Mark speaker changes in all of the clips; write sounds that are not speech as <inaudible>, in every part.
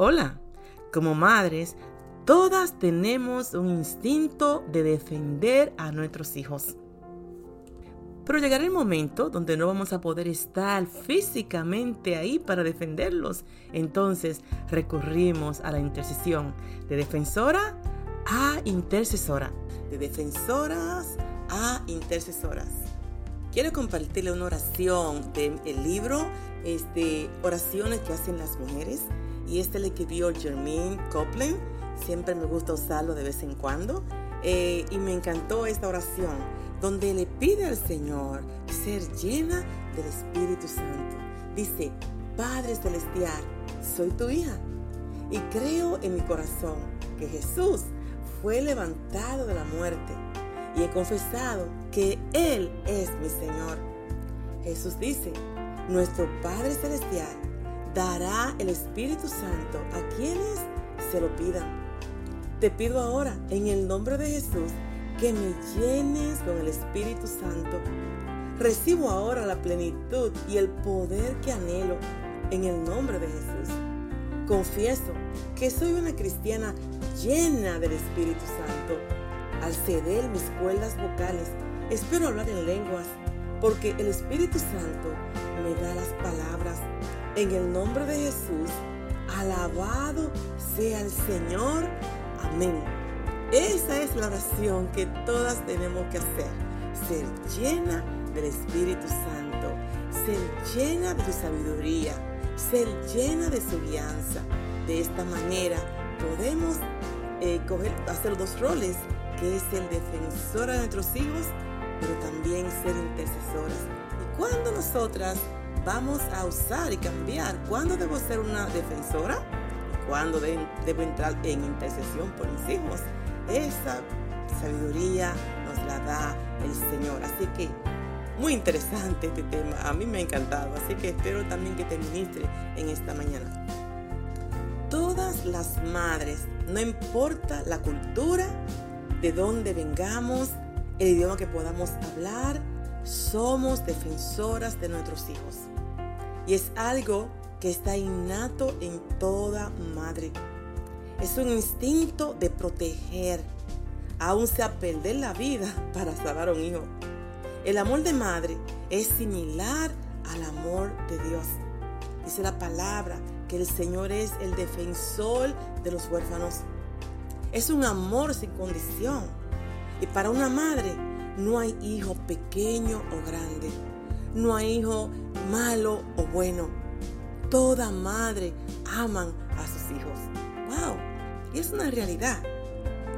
Speaker 1: Hola, como madres, todas tenemos un instinto de defender a nuestros hijos. Pero llegará el momento donde no vamos a poder estar físicamente ahí para defenderlos. Entonces recurrimos a la intercesión de defensora a intercesora. De defensoras a intercesoras. Quiero compartirle una oración del libro este, Oraciones que hacen las mujeres y este le escribió Jermaine Copeland. Siempre me gusta usarlo de vez en cuando. Eh, y me encantó esta oración donde le pide al Señor ser llena del Espíritu Santo. Dice, Padre Celestial, soy tu hija y creo en mi corazón que Jesús fue levantado de la muerte y he confesado que Él es mi Señor. Jesús dice, nuestro Padre Celestial dará el Espíritu Santo a quienes se lo pidan. Te pido ahora, en el nombre de Jesús, que me llenes con el Espíritu Santo. Recibo ahora la plenitud y el poder que anhelo en el nombre de Jesús. Confieso que soy una cristiana llena del Espíritu Santo. Al ceder mis cuerdas vocales, espero hablar en lenguas, porque el Espíritu Santo me da las palabras. En el nombre de Jesús, alabado sea el Señor. Amén. Esa es la oración que todas tenemos que hacer. Ser llena del Espíritu Santo. Ser llena de su sabiduría. Ser llena de su guianza. De esta manera podemos eh, hacer dos roles, que es el defensor de nuestros hijos, pero también ser intercesoras. Y cuando nosotras vamos a usar y cambiar, ¿cuándo debo ser una defensora? ¿Cuándo debo entrar en intercesión por mis hijos? Esa sabiduría nos la da el Señor. Así que muy interesante este tema. A mí me ha encantado. Así que espero también que te ministre en esta mañana. Todas las madres, no importa la cultura, de dónde vengamos, el idioma que podamos hablar, somos defensoras de nuestros hijos. Y es algo que está innato en toda madre. Es un instinto de proteger, aún sea perder la vida <laughs> para salvar a un hijo. El amor de madre es similar al amor de Dios. Dice la palabra que el Señor es el defensor de los huérfanos. Es un amor sin condición. Y para una madre no hay hijo pequeño o grande. No hay hijo malo o bueno. Toda madre aman a sus hijos. ¡Wow! Y es una realidad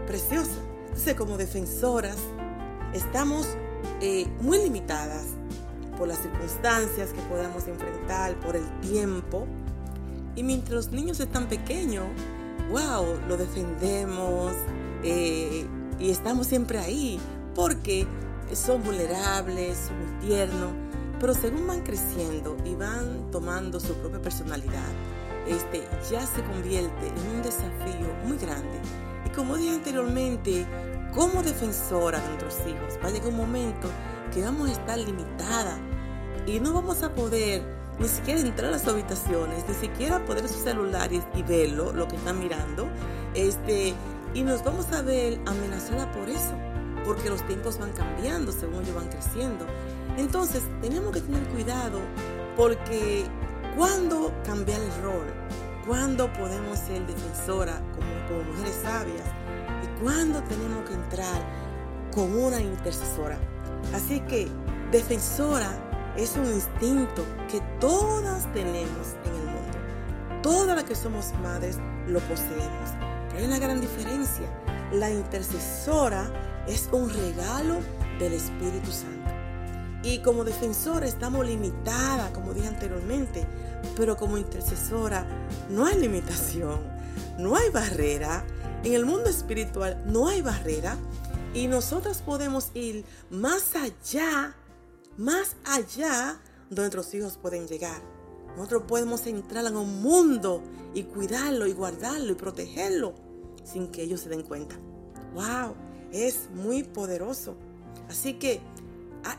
Speaker 1: preciosa. Entonces, como defensoras, estamos eh, muy limitadas por las circunstancias que podamos enfrentar, por el tiempo. Y mientras los niños están pequeños, wow, lo defendemos eh, y estamos siempre ahí porque son vulnerables, son muy tiernos, pero según van creciendo y van tomando su propia personalidad, este ya se convierte en un desafío muy grande. Y como dije anteriormente, como defensora de nuestros hijos, va a llegar un momento que vamos a estar limitada y no vamos a poder ni siquiera entrar a las habitaciones, ni siquiera poder sus celulares y verlo, lo que están mirando, este, y nos vamos a ver amenazada por eso, porque los tiempos van cambiando según ellos van creciendo. Entonces, tenemos que tener cuidado porque cuando cambiar el rol, cuando podemos ser defensora como, mujeres sabias y cuando tenemos que entrar como una intercesora. Así que defensora es un instinto que todas tenemos en el mundo. Todas las que somos madres lo poseemos. Pero hay una gran diferencia. La intercesora es un regalo del Espíritu Santo. Y como defensora estamos limitada, como dije anteriormente, pero como intercesora no hay limitación, no hay barrera. En el mundo espiritual no hay barrera y nosotras podemos ir más allá más allá donde nuestros hijos pueden llegar. Nosotros podemos entrar en un mundo y cuidarlo y guardarlo y protegerlo sin que ellos se den cuenta. ¡Wow! Es muy poderoso. Así que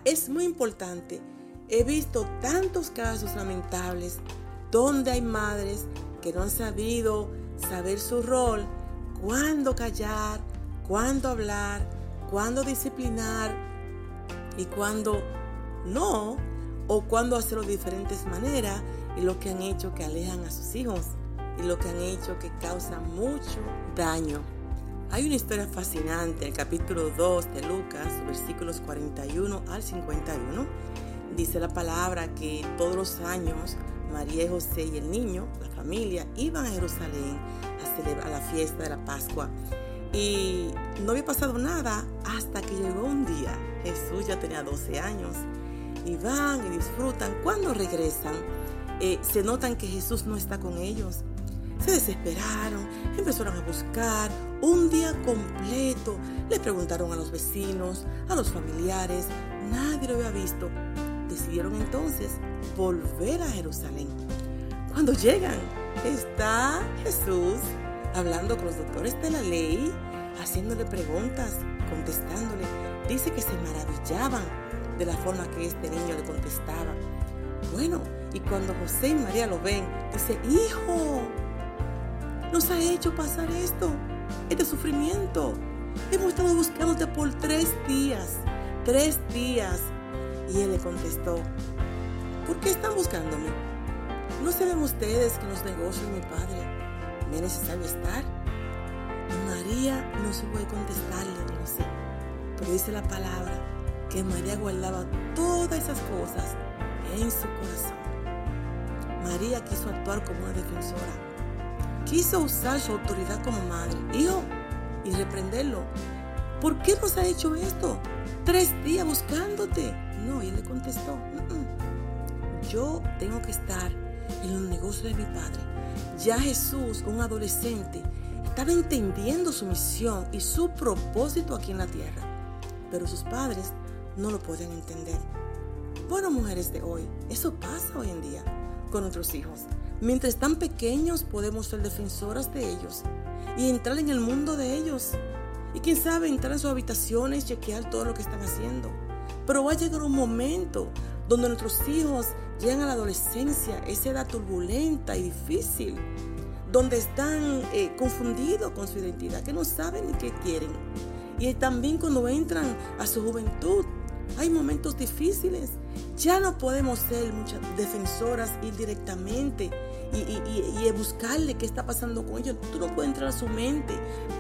Speaker 1: es muy importante. He visto tantos casos lamentables donde hay madres que no han sabido saber su rol, cuándo callar, cuándo hablar, cuándo disciplinar y cuándo no, o cuándo hacerlo de diferentes maneras y lo que han hecho que alejan a sus hijos y lo que han hecho que causa mucho daño. Hay una historia fascinante el capítulo 2 de Lucas, versículos 41 al 51. Dice la palabra que todos los años María José y el niño, la familia, iban a Jerusalén a celebrar la fiesta de la Pascua. Y no había pasado nada hasta que llegó un día. Jesús ya tenía 12 años. Y van y disfrutan. Cuando regresan, eh, se notan que Jesús no está con ellos. Se desesperaron, empezaron a buscar un día completo. Le preguntaron a los vecinos, a los familiares, nadie lo había visto. Decidieron entonces volver a Jerusalén. Cuando llegan, está Jesús hablando con los doctores de la ley, haciéndole preguntas, contestándole. Dice que se maravillaban de la forma que este niño le contestaba. Bueno, y cuando José y María lo ven, dice, hijo, nos ha hecho pasar esto, este sufrimiento. Hemos estado buscándote por tres días, tres días. Y él le contestó, ¿por qué están buscándome? ¿No saben ustedes que los negocios de mi padre me es necesario estar? María no se puede contestarle, no sé. Pero dice la palabra que María guardaba todas esas cosas en su corazón. María quiso actuar como una defensora quiso usar su autoridad como madre, hijo, y reprenderlo. ¿Por qué nos ha hecho esto? Tres días buscándote. No, y él le contestó, yo tengo que estar en los negocios de mi padre. Ya Jesús, un adolescente, estaba entendiendo su misión y su propósito aquí en la tierra, pero sus padres no lo podían entender. Bueno, mujeres de hoy, eso pasa hoy en día con nuestros hijos. Mientras están pequeños podemos ser defensoras de ellos y entrar en el mundo de ellos. Y quién sabe, entrar en sus habitaciones, chequear todo lo que están haciendo. Pero va a llegar un momento donde nuestros hijos llegan a la adolescencia, esa edad turbulenta y difícil, donde están eh, confundidos con su identidad, que no saben ni qué quieren. Y también cuando entran a su juventud, hay momentos difíciles. Ya no podemos ser muchas defensoras ir directamente y, buscarle qué está pasando con ellos. Tú no puedes entrar a su mente.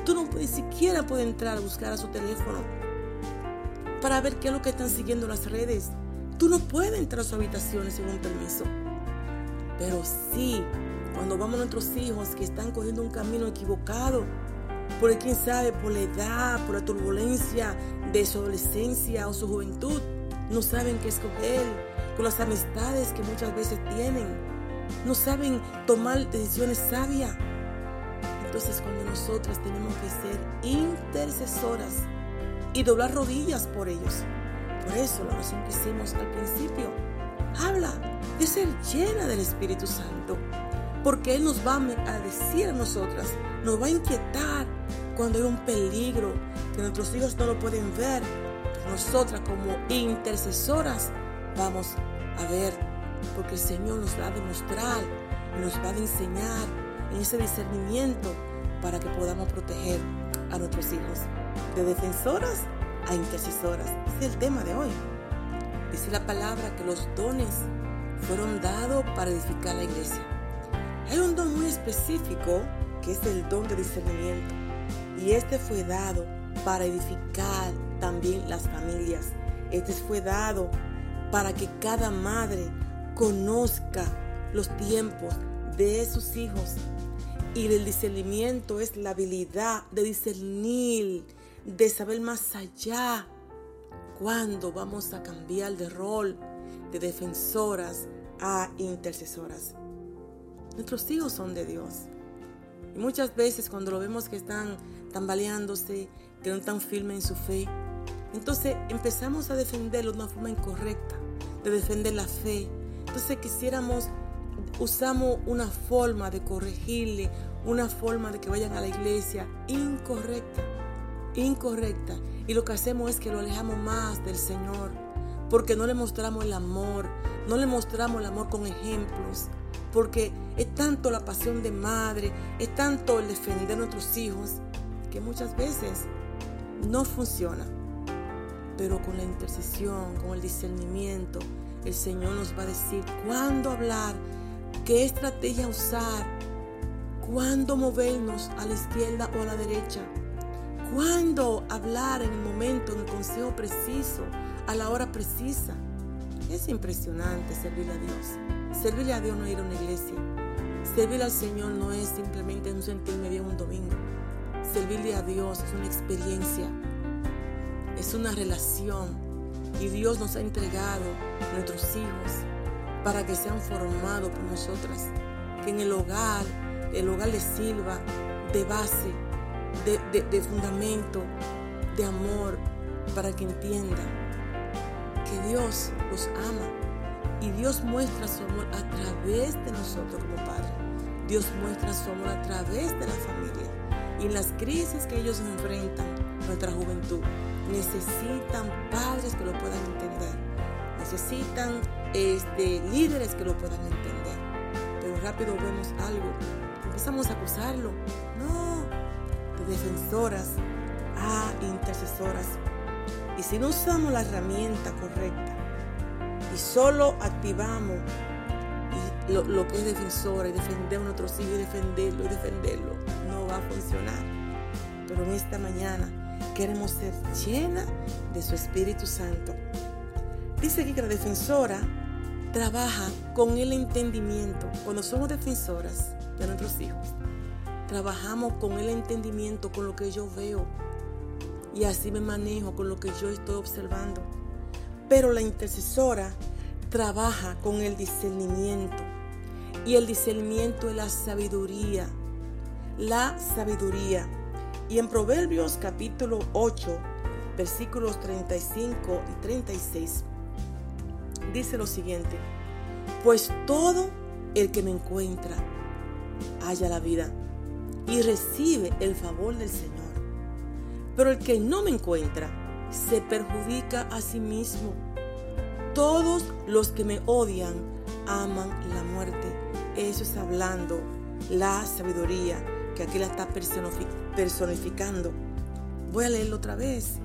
Speaker 1: Tú no puedes, siquiera puedes entrar a buscar a su teléfono para ver qué es lo que están siguiendo las redes. Tú no puedes entrar a su habitación sin un permiso. Pero sí, cuando vamos a nuestros hijos que están cogiendo un camino equivocado, por quién sabe, por la edad, por la turbulencia de su adolescencia o su juventud, no saben qué escoger, con las amistades que muchas veces tienen, no saben tomar decisiones sabias. Entonces cuando nosotras tenemos que ser intercesoras y doblar rodillas por ellos. Por eso la oración que hicimos al principio habla de ser llena del Espíritu Santo. Porque Él nos va a decir a nosotras, nos va a inquietar cuando hay un peligro que nuestros hijos no lo pueden ver. Nosotras como intercesoras vamos a ver porque el Señor nos va a demostrar nos va a enseñar en ese discernimiento para que podamos proteger a nuestros hijos. De defensoras a intercesoras. Ese es el tema de hoy. Dice la palabra que los dones fueron dados para edificar la iglesia. Hay un don muy específico que es el don de discernimiento. Y este fue dado para edificar también las familias. Este fue dado para que cada madre conozca los tiempos de sus hijos. Y el discernimiento es la habilidad de discernir, de saber más allá cuándo vamos a cambiar de rol de defensoras a intercesoras. Nuestros hijos son de Dios. Y muchas veces cuando lo vemos que están tambaleándose, que no están firmes en su fe, entonces empezamos a defenderlo de una forma incorrecta, de defender la fe, entonces quisiéramos, usamos una forma de corregirle, una forma de que vayan a la iglesia incorrecta, incorrecta. Y lo que hacemos es que lo alejamos más del Señor, porque no le mostramos el amor, no le mostramos el amor con ejemplos, porque es tanto la pasión de madre, es tanto el defender a nuestros hijos, que muchas veces no funciona. Pero con la intercesión, con el discernimiento, el Señor nos va a decir cuándo hablar, qué estrategia usar, cuándo movernos a la izquierda o a la derecha, cuándo hablar en el momento, en el consejo preciso, a la hora precisa. Es impresionante servirle a Dios. Servirle a Dios no ir a una iglesia. Servirle al Señor no es simplemente un sentirme bien un domingo. Servirle a Dios es una experiencia, es una relación. Y Dios nos ha entregado nuestros hijos para que sean formados por nosotras. Que en el hogar, el hogar les sirva de base, de, de fundamento, de amor, para que entiendan que Dios los ama y Dios muestra su amor a través de nosotros como Padre. Dios muestra su amor a través de la familia. Y las crisis que ellos enfrentan, nuestra juventud, necesitan padres que lo puedan entender. Necesitan este, líderes que lo puedan entender. Pero rápido vemos algo. Empezamos a acusarlo. No, de defensoras a intercesoras y si no usamos la herramienta correcta y solo activamos lo, que es defensora y defender a nuestros hijos y defenderlo y defenderlo, va a funcionar. Pero en esta mañana queremos ser llena de su Espíritu Santo. Dice aquí que la defensora trabaja con el entendimiento. Cuando somos defensoras de nuestros hijos, trabajamos con el entendimiento, con lo que yo veo, y así me manejo con lo que yo estoy observando. Pero la intercesora trabaja con el discernimiento y el discernimiento es la sabiduría. La sabiduría. Y en Proverbios capítulo 8, versículos 35 y 36, dice lo siguiente, pues todo el que me encuentra halla la vida y recibe el favor del Señor. Pero el que no me encuentra se perjudica a sí mismo. Todos los que me odian aman la muerte. Eso es hablando la sabiduría que aquí la está personificando. Voy a leerlo otra vez.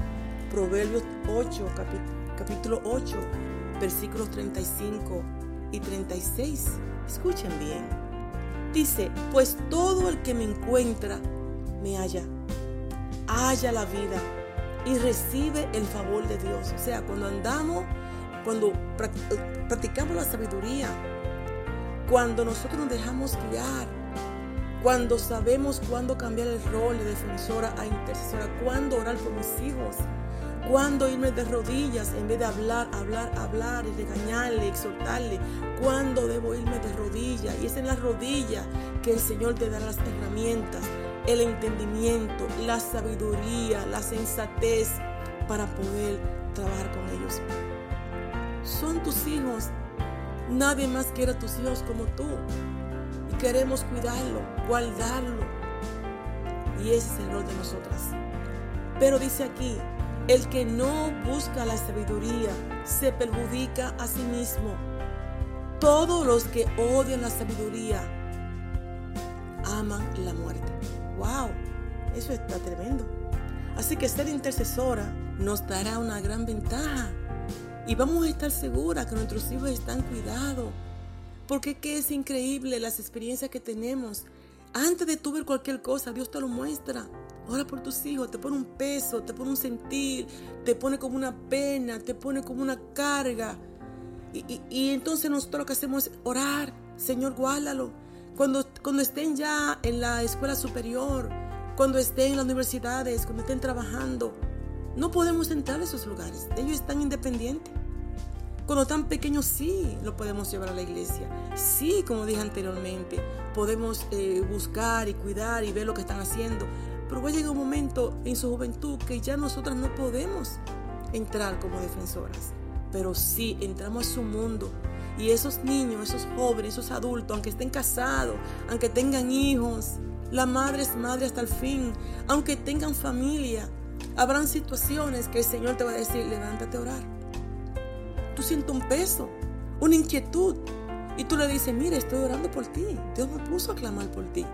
Speaker 1: Proverbios 8, capítulo 8, versículos 35 y 36. Escuchen bien. Dice, pues todo el que me encuentra me halla haya la vida y recibe el favor de Dios. O sea, cuando andamos, cuando practicamos la sabiduría, cuando nosotros nos dejamos guiar, cuando sabemos cuándo cambiar el rol de defensora a intercesora, cuándo orar por mis hijos, cuándo irme de rodillas en vez de hablar, hablar, hablar y regañarle, exhortarle, cuándo debo irme de rodillas. Y es en las rodillas que el Señor te da las herramientas el entendimiento, la sabiduría, la sensatez para poder trabajar con ellos. Son tus hijos. Nadie más quiere a tus hijos como tú. Y queremos cuidarlo, guardarlo. Y ese es el rol de nosotras. Pero dice aquí, el que no busca la sabiduría se perjudica a sí mismo. Todos los que odian la sabiduría aman la muerte. ¡Wow! Eso está tremendo. Así que ser intercesora nos dará una gran ventaja. Y vamos a estar seguras que nuestros hijos están cuidados. Porque que es increíble las experiencias que tenemos. Antes de tú ver cualquier cosa, Dios te lo muestra. Ora por tus hijos, te pone un peso, te pone un sentir, te pone como una pena, te pone como una carga. Y, y entonces nosotros lo que hacemos es orar. Señor, guárdalo cuando, cuando estén ya en la escuela superior, cuando estén en las universidades, cuando estén trabajando, no podemos entrar a esos lugares. Ellos están independientes. Cuando están pequeños sí lo podemos llevar a la iglesia. Sí, como dije anteriormente, podemos eh, buscar y cuidar y ver lo que están haciendo. Pero va a llegar un momento en su juventud que ya nosotras no podemos entrar como defensoras. Pero sí entramos a su mundo y esos niños, esos jóvenes, esos adultos, aunque estén casados, aunque tengan hijos, la madre es madre hasta el fin, aunque tengan familia, habrán situaciones que el Señor te va a decir, levántate a orar. Tú sientes un peso, una inquietud, Y tú le dices, mire, estoy orando por ti. Dios me puso a clamar por ti.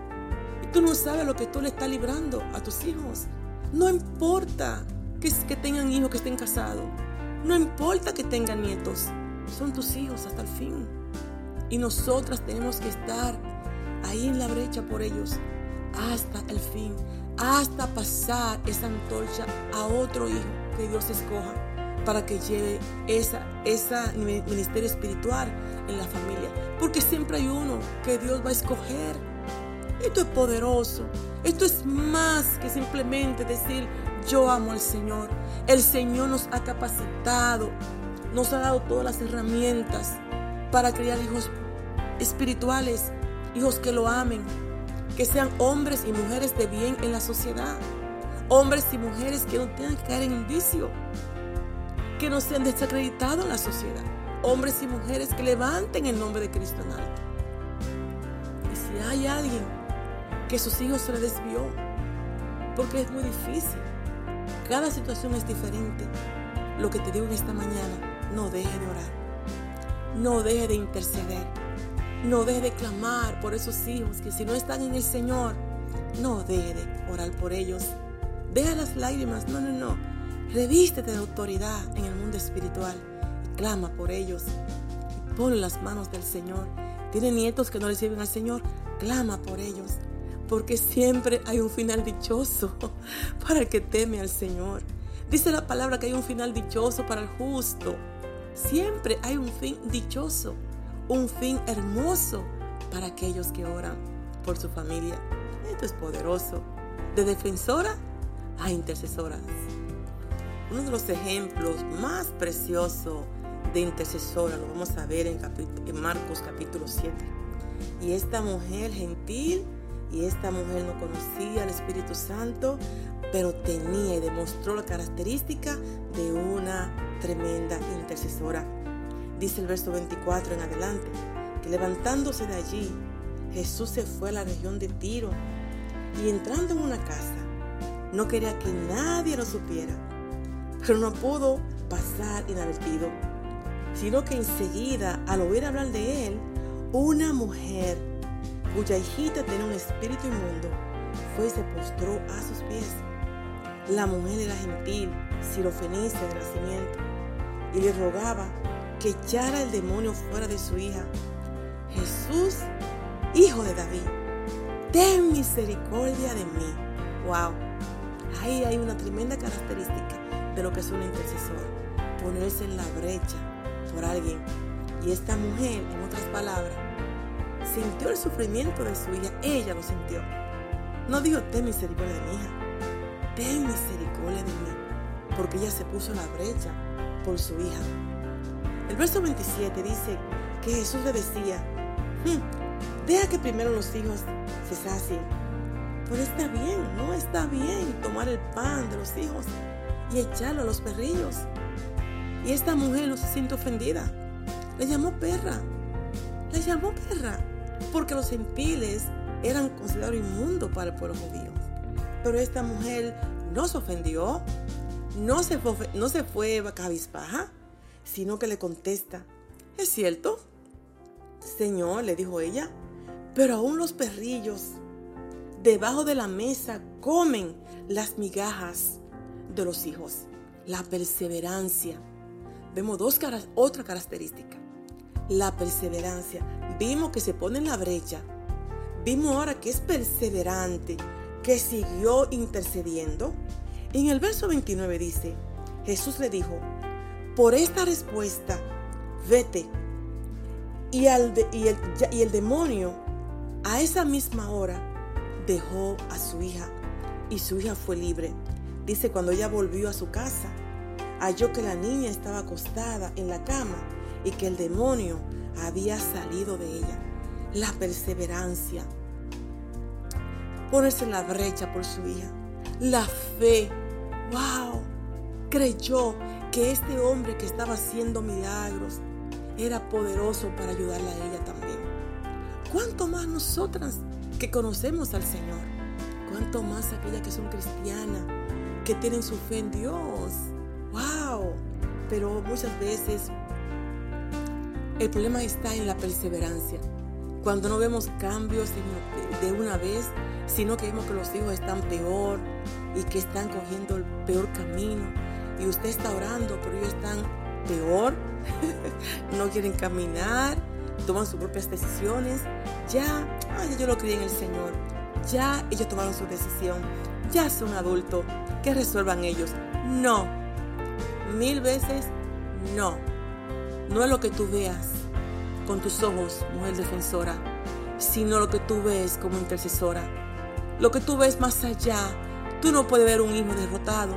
Speaker 1: Y tú no sabes lo que tú le estás librando a tus hijos. No importa que, que tengan hijos, que estén casados. No importa que tengan nietos. Son tus hijos hasta el fin. Y nosotras tenemos que estar ahí en la brecha por ellos hasta el fin. Hasta pasar esa antorcha a otro hijo que Dios escoja para que lleve esa ministerio espiritual en la familia. Porque siempre hay uno que Dios va a escoger. Esto es poderoso. Esto es más que simplemente decir, yo amo al Señor. El Señor nos ha capacitado, nos ha dado todas las herramientas para criar hijos espirituales, hijos que lo amen, que sean hombres y mujeres de bien en la sociedad. Hombres y mujeres que no tengan que caer en el vicio, que no sean desacreditados en la sociedad. Hombres y mujeres que levanten el nombre de Cristo en alto. Y si hay alguien que sus hijos se le desvió, porque es muy difícil, cada situación es diferente. Lo que te digo en esta mañana, no deje de orar, no deje de interceder, no deje de clamar por esos hijos que si no están en el Señor, no deje de orar por ellos. Deja las lágrimas, no, no, no. Revístete de autoridad en el mundo espiritual y clama por ellos. Pon las manos del Señor. Tiene nietos que no le sirven al Señor, clama por ellos. Porque siempre hay un final dichoso <laughs> para el que teme al Señor. Dice la palabra que hay un final dichoso para el justo. Siempre hay un fin dichoso, un fin hermoso para aquellos que oran por su familia. Esto es poderoso. De defensora a intercesora uno de los ejemplos más preciosos de intercesora lo vamos a ver en, en Marcos capítulo 7. Y esta mujer gentil y esta mujer no conocía al Espíritu Santo, pero tenía y demostró la característica de una tremenda intercesora. Dice el verso 24 en adelante, que levantándose de allí, Jesús se fue a la región de Tiro y entrando en una casa, no quería que nadie lo supiera pero no pudo pasar inadvertido, sino que enseguida, al oír hablar de él, una mujer cuya hijita tenía un espíritu inmundo, fue y se postró a sus pies. La mujer era gentil, sirofenicia de nacimiento, y le rogaba que echara el demonio fuera de su hija. Jesús, hijo de David, ten misericordia de mí. Wow, ahí hay una tremenda característica de lo que es un intercesor, ponerse en la brecha por alguien. Y esta mujer, en otras palabras, sintió el sufrimiento de su hija, ella lo sintió. No dijo, ten misericordia de mi hija, ten misericordia de mí, porque ella se puso en la brecha por su hija. El verso 27 dice que Jesús le decía, hmm, deja que primero los hijos se sacien. Pero está bien, no está bien tomar el pan de los hijos y echarlo a los perrillos. Y esta mujer no se siente ofendida. Le llamó perra. Le llamó perra. Porque los empiles eran considerados inmundos para el pueblo judío. Pero esta mujer no se ofendió. No se fue, no se fue cabizbaja. Sino que le contesta. ¿Es cierto? Señor, le dijo ella. Pero aún los perrillos debajo de la mesa comen las migajas de los hijos, la perseverancia. Vemos dos caras, otra característica, la perseverancia. Vimos que se pone en la brecha. Vimos ahora que es perseverante, que siguió intercediendo. En el verso 29 dice, Jesús le dijo, por esta respuesta, vete. Y, al y, el, y el demonio a esa misma hora dejó a su hija y su hija fue libre. Dice, cuando ella volvió a su casa, halló que la niña estaba acostada en la cama y que el demonio había salido de ella. La perseverancia, ponerse en la brecha por su hija, la fe. ¡Wow! Creyó que este hombre que estaba haciendo milagros era poderoso para ayudarla a ella también. ¿Cuánto más nosotras que conocemos al Señor? ¿Cuánto más aquellas que son cristianas? Que tienen su fe en Dios. ¡Wow! Pero muchas veces El problema está en la perseverancia. Cuando no vemos cambios de una vez, sino que vemos que los hijos están peor y que están cogiendo el peor camino. Y usted está orando, pero ellos están peor, <laughs> no quieren caminar, toman sus propias decisiones. Ya, ay, yo lo creí en el Señor. Ya ellos tomaron su decisión. Ya son adultos. Que resuelvan ellos. No. Mil veces no. No es lo que tú veas con tus ojos, mujer defensora, sino lo que tú ves como intercesora. Lo que tú ves más allá. Tú no puedes ver un hijo derrotado,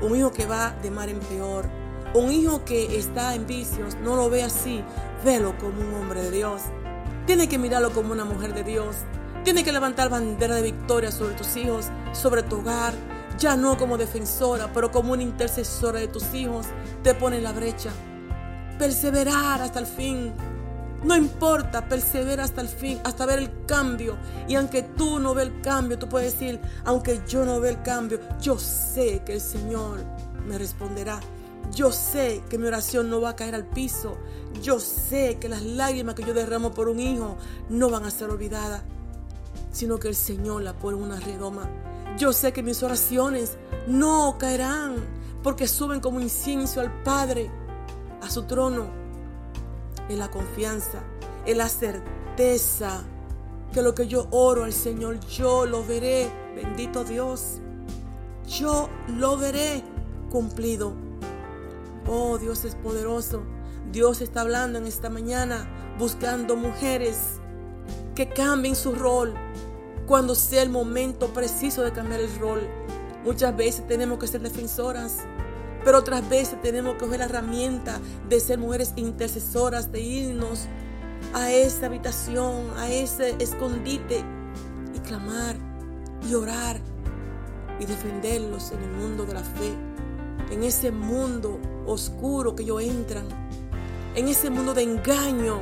Speaker 1: un hijo que va de mar en peor, un hijo que está en vicios. No lo ve así. Velo como un hombre de Dios. Tiene que mirarlo como una mujer de Dios. Tiene que levantar bandera de victoria sobre tus hijos, sobre tu hogar. Ya no como defensora, pero como una intercesora de tus hijos. Te pone en la brecha perseverar hasta el fin. No importa, persevera hasta el fin, hasta ver el cambio. Y aunque tú no ve el cambio, tú puedes decir, aunque yo no ve el cambio, yo sé que el Señor me responderá. Yo sé que mi oración no va a caer al piso. Yo sé que las lágrimas que yo derramo por un hijo no van a ser olvidadas, sino que el Señor la pone en una redoma. Yo sé que mis oraciones no caerán porque suben como incienso al Padre a su trono, en la confianza, en la certeza que lo que yo oro al Señor, yo lo veré, bendito Dios, yo lo veré cumplido. Oh, Dios es poderoso. Dios está hablando en esta mañana, buscando mujeres que cambien su rol cuando sea el momento preciso de cambiar el rol. Muchas veces tenemos que ser defensoras pero otras veces tenemos que coger la herramienta de ser mujeres intercesoras, de irnos a esa habitación, a ese escondite y clamar y orar y defenderlos en el mundo de la fe, en ese mundo oscuro que ellos entran, en ese mundo de engaño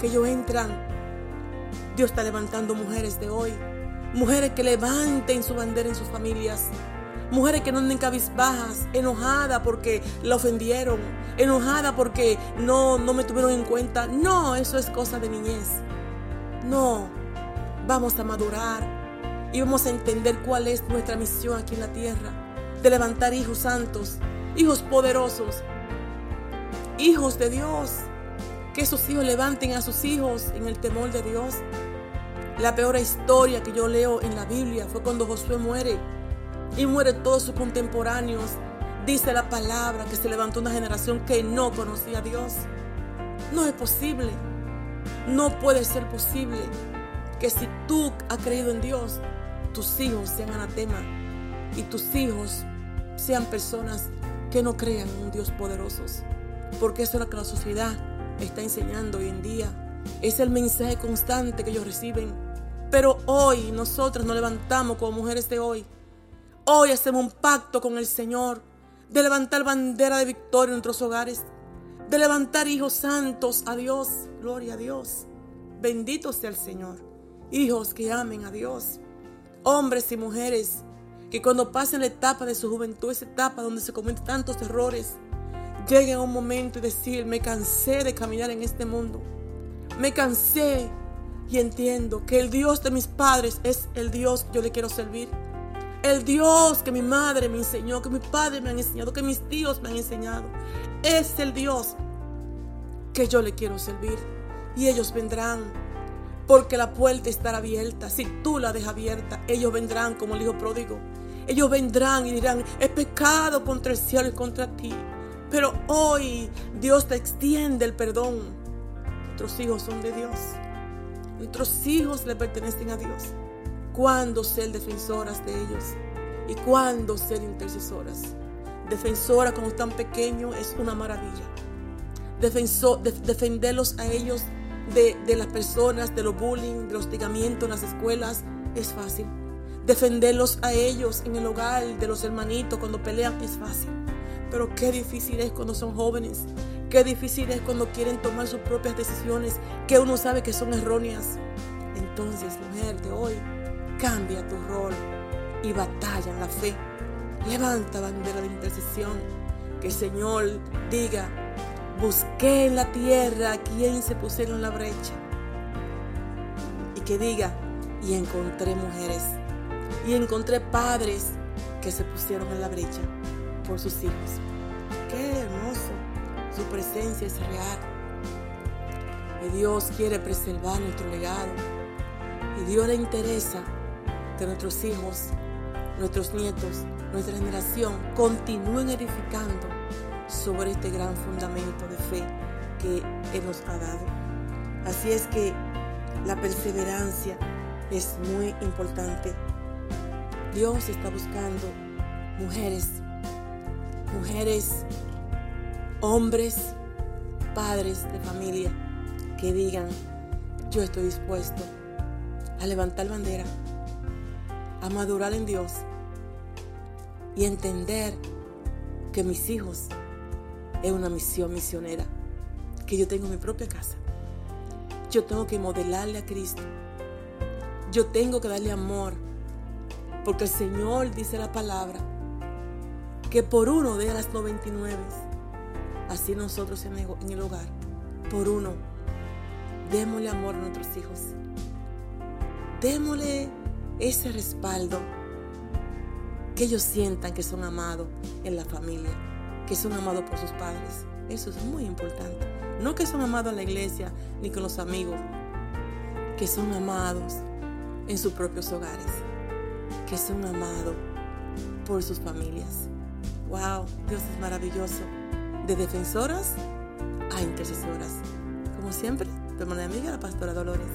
Speaker 1: que ellos entran. Dios está levantando mujeres de hoy, mujeres que levanten su bandera en sus familias, Mujeres que no anden cabizbajas, enojadas porque la ofendieron, enojadas porque no, no me tuvieron en cuenta. No, eso es cosa de niñez. No, vamos a madurar y vamos a entender cuál es nuestra misión aquí en la tierra. De levantar hijos santos, hijos poderosos, hijos de Dios. Que esos hijos levanten a sus hijos en el temor de Dios. La peor historia que yo leo en la Biblia fue cuando Josué muere y muere todos sus contemporáneos. Dice la palabra que se levantó una generación que no conocía a Dios. No es posible. No puede ser posible que si tú has creído en Dios, tus hijos sean anatema y tus hijos sean personas que no crean en un Dios poderoso. Porque eso es lo que la sociedad está enseñando hoy en día. Es el mensaje constante que ellos reciben. Pero hoy nosotros nos levantamos como mujeres de hoy Hoy hacemos un pacto con el Señor de levantar bandera de victoria en nuestros hogares, de levantar hijos santos a Dios. Gloria a Dios. Bendito sea el Señor. Hijos que amen a Dios. Hombres y mujeres que cuando pasen la etapa de su juventud, esa etapa donde se cometen tantos errores, lleguen a un momento y decir, me cansé de caminar en este mundo. Me cansé y entiendo que el Dios de mis padres es el Dios que yo le quiero servir. El Dios que mi madre me enseñó, que mi padre me han enseñado, que mis tíos me han enseñado, es el Dios que yo le quiero servir. Y ellos vendrán, porque la puerta estará abierta. Si tú la dejas abierta, ellos vendrán como el hijo pródigo. Ellos vendrán y dirán, es pecado contra el cielo y contra ti. Pero hoy Dios te extiende el perdón. Nuestros hijos son de Dios. Nuestros hijos le pertenecen a Dios cuándo ser defensoras de ellos y cuándo ser intercesoras. Defensora cuando están pequeños es una maravilla. defenderlos a ellos de, de las personas, de los bullying, de los hostigamientos en las escuelas, es fácil. Defenderlos a ellos en el hogar, de los hermanitos, cuando pelean, es fácil. Pero qué difícil es cuando son jóvenes. Qué difícil es cuando quieren tomar sus propias decisiones que uno sabe que son erróneas. Entonces, mujer de hoy, Cambia tu rol y batalla en la fe. Levanta bandera de intercesión. Que el Señor diga, busqué en la tierra a quien se pusieron en la brecha. Y que diga, y encontré mujeres, y encontré padres que se pusieron en la brecha por sus hijos. Qué hermoso, su presencia es real. Y Dios quiere preservar nuestro legado. Y Dios le interesa que nuestros hijos, nuestros nietos, nuestra generación continúen edificando sobre este gran fundamento de fe que Él nos ha dado. Así es que la perseverancia es muy importante. Dios está buscando mujeres, mujeres, hombres, padres de familia que digan, yo estoy dispuesto a levantar bandera, a madurar en Dios y entender que mis hijos es una misión misionera, que yo tengo mi propia casa. Yo tengo que modelarle a Cristo. Yo tengo que darle amor, porque el Señor dice la palabra, que por uno de las 99, así nosotros en el hogar, por uno, démosle amor a nuestros hijos. Démosle ese respaldo, que ellos sientan que son amados en la familia que son amados por sus padres. Eso es muy importante. No que son amados en la iglesia ni con los amigos, que son amados en sus propios hogares, que son amados por sus familias. Wow, Dios es maravilloso. De defensoras a intercesoras. Como siempre, tu hermana amiga, la pastora Dolores.